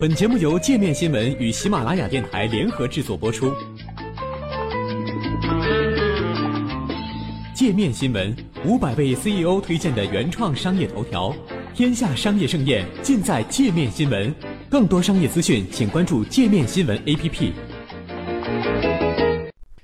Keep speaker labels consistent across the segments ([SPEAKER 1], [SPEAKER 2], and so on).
[SPEAKER 1] 本节目由界面新闻与喜马拉雅电台联合制作播出。界面新闻五百位 CEO 推荐的原创商业头条，天下商业盛宴尽在界面新闻。更多商业资讯，请关注界面新闻 APP。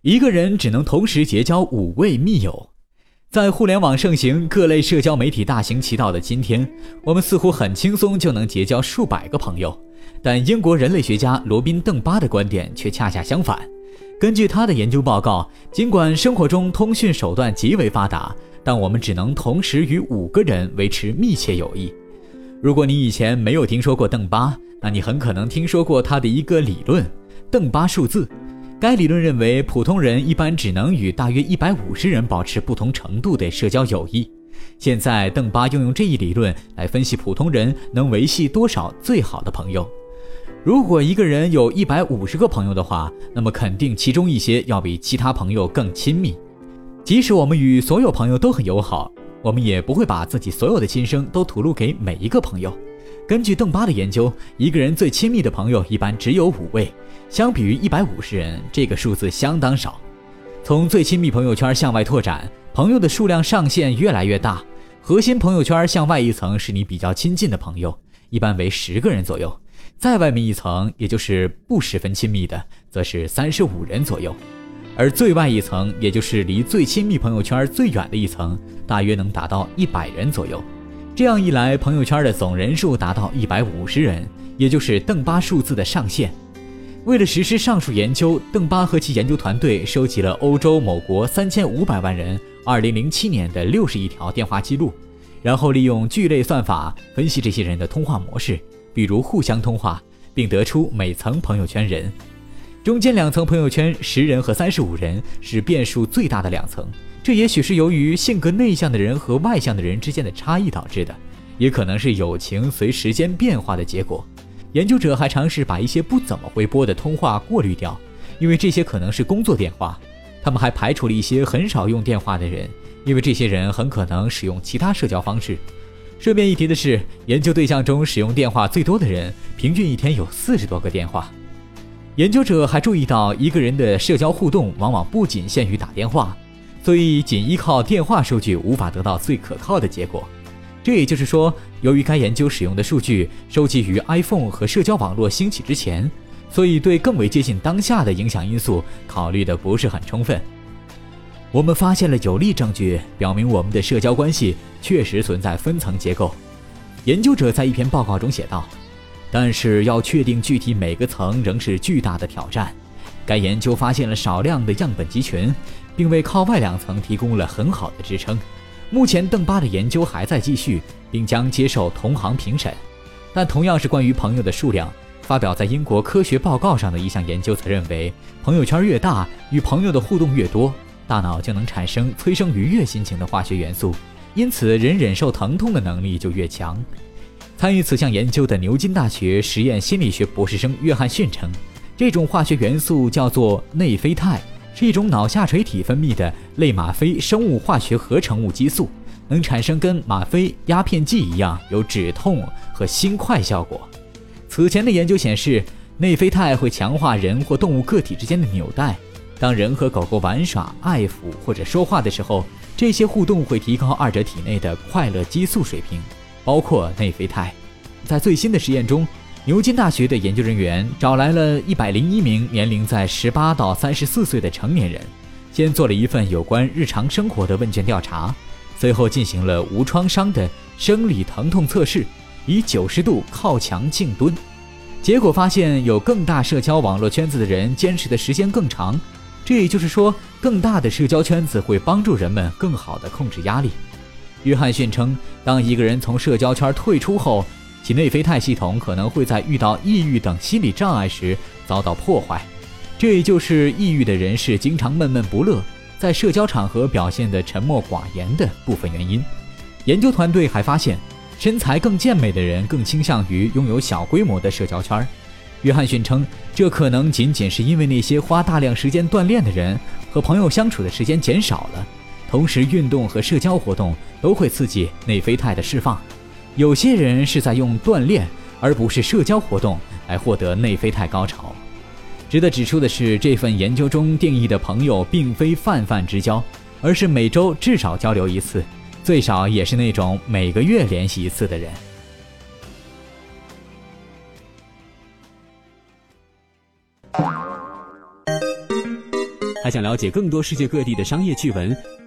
[SPEAKER 2] 一个人只能同时结交五位密友。在互联网盛行、各类社交媒体大行其道的今天，我们似乎很轻松就能结交数百个朋友。但英国人类学家罗宾·邓巴的观点却恰恰相反。根据他的研究报告，尽管生活中通讯手段极为发达，但我们只能同时与五个人维持密切友谊。如果你以前没有听说过邓巴，那你很可能听说过他的一个理论——邓巴数字。该理论认为，普通人一般只能与大约一百五十人保持不同程度的社交友谊。现在，邓巴用用这一理论来分析普通人能维系多少最好的朋友。如果一个人有一百五十个朋友的话，那么肯定其中一些要比其他朋友更亲密。即使我们与所有朋友都很友好，我们也不会把自己所有的心声都吐露给每一个朋友。根据邓巴的研究，一个人最亲密的朋友一般只有五位，相比于一百五十人，这个数字相当少。从最亲密朋友圈向外拓展，朋友的数量上限越来越大。核心朋友圈向外一层是你比较亲近的朋友，一般为十个人左右。再外面一层，也就是不十分亲密的，则是三十五人左右；而最外一层，也就是离最亲密朋友圈最远的一层，大约能达到一百人左右。这样一来，朋友圈的总人数达到一百五十人，也就是邓巴数字的上限。为了实施上述研究，邓巴和其研究团队收集了欧洲某国三千五百万人二零零七年的六十亿条电话记录，然后利用聚类算法分析这些人的通话模式。比如互相通话，并得出每层朋友圈人，中间两层朋友圈十人和三十五人是变数最大的两层。这也许是由于性格内向的人和外向的人之间的差异导致的，也可能是友情随时间变化的结果。研究者还尝试把一些不怎么会拨的通话过滤掉，因为这些可能是工作电话。他们还排除了一些很少用电话的人，因为这些人很可能使用其他社交方式。顺便一提的是，研究对象中使用电话最多的人，平均一天有四十多个电话。研究者还注意到，一个人的社交互动往往不仅限于打电话，所以仅依靠电话数据无法得到最可靠的结果。这也就是说，由于该研究使用的数据收集于 iPhone 和社交网络兴起之前，所以对更为接近当下的影响因素考虑的不是很充分。我们发现了有力证据，表明我们的社交关系确实存在分层结构。研究者在一篇报告中写道：“但是要确定具体每个层仍是巨大的挑战。该研究发现了少量的样本集群，并为靠外两层提供了很好的支撑。目前，邓巴的研究还在继续，并将接受同行评审。但同样是关于朋友的数量，发表在英国科学报告上的一项研究则认为，朋友圈越大，与朋友的互动越多。”大脑就能产生催生愉悦心情的化学元素，因此人忍受疼痛的能力就越强。参与此项研究的牛津大学实验心理学博士生约翰逊称，这种化学元素叫做内啡肽，是一种脑下垂体分泌的类吗啡生物化学合成物激素，能产生跟吗啡、鸦片剂一样有止痛和心快效果。此前的研究显示，内啡肽会强化人或动物个体之间的纽带。当人和狗狗玩耍、爱抚或者说话的时候，这些互动会提高二者体内的快乐激素水平，包括内啡肽。在最新的实验中，牛津大学的研究人员找来了一百零一名年龄在十八到三十四岁的成年人，先做了一份有关日常生活的问卷调查，随后进行了无创伤的生理疼痛测试，以九十度靠墙静蹲。结果发现，有更大社交网络圈子的人坚持的时间更长。这也就是说，更大的社交圈子会帮助人们更好地控制压力。约翰逊称，当一个人从社交圈退出后，其内啡肽系统可能会在遇到抑郁等心理障碍时遭到破坏。这也就是抑郁的人士经常闷闷不乐，在社交场合表现得沉默寡言的部分原因。研究团队还发现，身材更健美的人更倾向于拥有小规模的社交圈。约翰逊称，这可能仅仅是因为那些花大量时间锻炼的人和朋友相处的时间减少了，同时运动和社交活动都会刺激内啡肽的释放。有些人是在用锻炼而不是社交活动来获得内啡肽高潮。值得指出的是，这份研究中定义的朋友并非泛泛之交，而是每周至少交流一次，最少也是那种每个月联系一次的人。
[SPEAKER 1] 还想了解更多世界各地的商业趣闻，